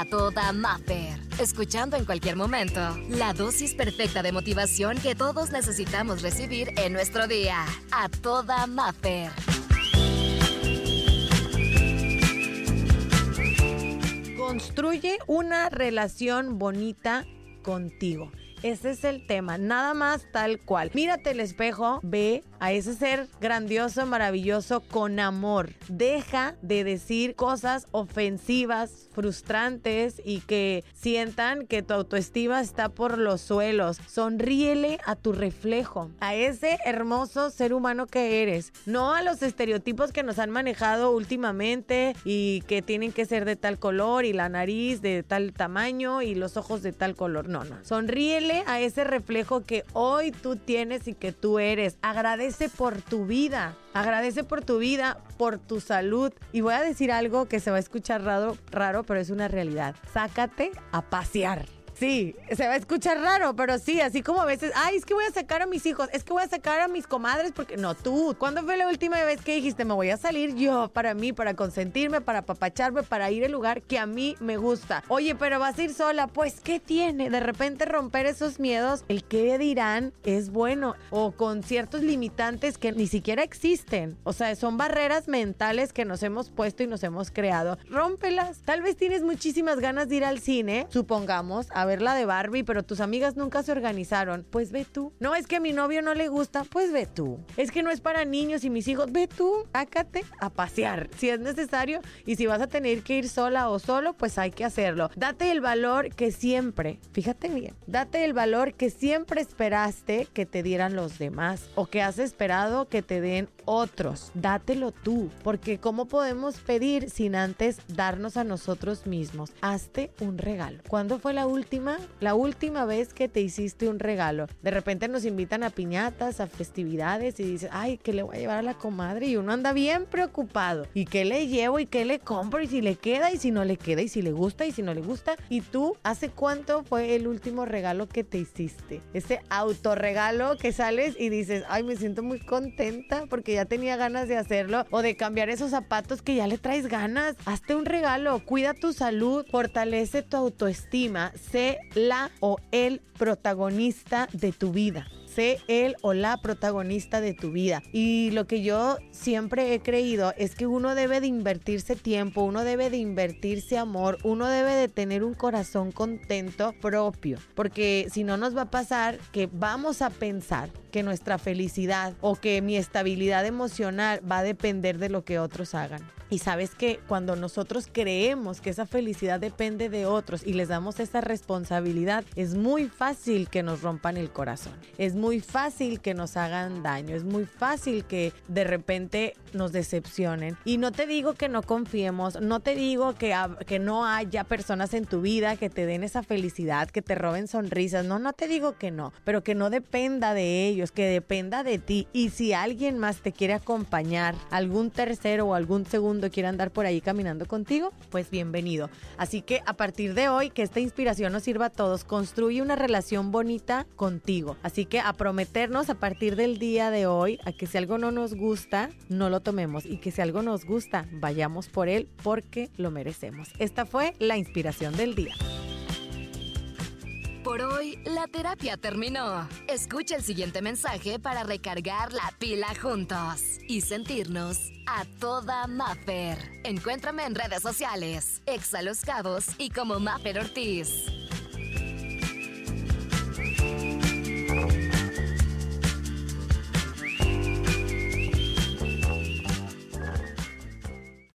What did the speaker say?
a toda Maffer. Escuchando en cualquier momento la dosis perfecta de motivación que todos necesitamos recibir en nuestro día. A toda Maffer. Construye una relación bonita contigo. Ese es el tema, nada más tal cual. Mírate el espejo, ve a ese ser grandioso, maravilloso, con amor. Deja de decir cosas ofensivas, frustrantes y que sientan que tu autoestima está por los suelos. Sonríele a tu reflejo, a ese hermoso ser humano que eres, no a los estereotipos que nos han manejado últimamente y que tienen que ser de tal color y la nariz de tal tamaño y los ojos de tal color. No, no. Sonríele a ese reflejo que hoy tú tienes y que tú eres. Agradece por tu vida. Agradece por tu vida, por tu salud. Y voy a decir algo que se va a escuchar raro, raro pero es una realidad. Sácate a pasear. Sí, se va a escuchar raro, pero sí, así como a veces, ay, es que voy a sacar a mis hijos, es que voy a sacar a mis comadres, porque no, tú, ¿cuándo fue la última vez que dijiste, me voy a salir yo para mí, para consentirme, para papacharme, para ir al lugar que a mí me gusta? Oye, pero vas a ir sola, pues, ¿qué tiene? De repente romper esos miedos, el qué dirán es bueno, o con ciertos limitantes que ni siquiera existen, o sea, son barreras mentales que nos hemos puesto y nos hemos creado. Rómpelas. Tal vez tienes muchísimas ganas de ir al cine, supongamos, a la de Barbie, pero tus amigas nunca se organizaron. Pues ve tú. No es que a mi novio no le gusta, pues ve tú. Es que no es para niños y mis hijos, ve tú. Sácate a pasear si es necesario y si vas a tener que ir sola o solo, pues hay que hacerlo. Date el valor que siempre, fíjate bien, date el valor que siempre esperaste que te dieran los demás o que has esperado que te den otros. Dátelo tú, porque ¿cómo podemos pedir sin antes darnos a nosotros mismos? Hazte un regalo. ¿Cuándo fue la última? La última vez que te hiciste un regalo. De repente nos invitan a piñatas, a festividades y dices, ay, ¿qué le voy a llevar a la comadre? Y uno anda bien preocupado. ¿Y qué le llevo? ¿Y qué le compro? ¿Y si le queda? ¿Y si no le queda? ¿Y si le gusta? ¿Y si no le gusta? ¿Y tú, hace cuánto fue el último regalo que te hiciste? Ese autorregalo que sales y dices, ay, me siento muy contenta porque ya tenía ganas de hacerlo o de cambiar esos zapatos que ya le traes ganas. Hazte un regalo, cuida tu salud, fortalece tu autoestima, sé la o el protagonista de tu vida sé él o la protagonista de tu vida. Y lo que yo siempre he creído es que uno debe de invertirse tiempo, uno debe de invertirse amor, uno debe de tener un corazón contento propio, porque si no nos va a pasar que vamos a pensar que nuestra felicidad o que mi estabilidad emocional va a depender de lo que otros hagan. Y sabes que cuando nosotros creemos que esa felicidad depende de otros y les damos esa responsabilidad, es muy fácil que nos rompan el corazón. Es muy fácil que nos hagan daño. Es muy fácil que de repente nos decepcionen. Y no te digo que no confiemos, no te digo que, que no haya personas en tu vida que te den esa felicidad, que te roben sonrisas. No, no te digo que no, pero que no dependa de ellos, que dependa de ti. Y si alguien más te quiere acompañar, algún tercero o algún segundo quiere andar por ahí caminando contigo, pues bienvenido. Así que a partir de hoy, que esta inspiración nos sirva a todos, construye una relación bonita contigo. Así que a prometernos a partir del día de hoy a que si algo no nos gusta, no lo tomemos y que si algo nos gusta, vayamos por él porque lo merecemos. Esta fue la inspiración del día. Por hoy, la terapia terminó. Escucha el siguiente mensaje para recargar la pila juntos y sentirnos a toda Maffer. Encuéntrame en redes sociales, Exa Los Cabos y como Maffer Ortiz.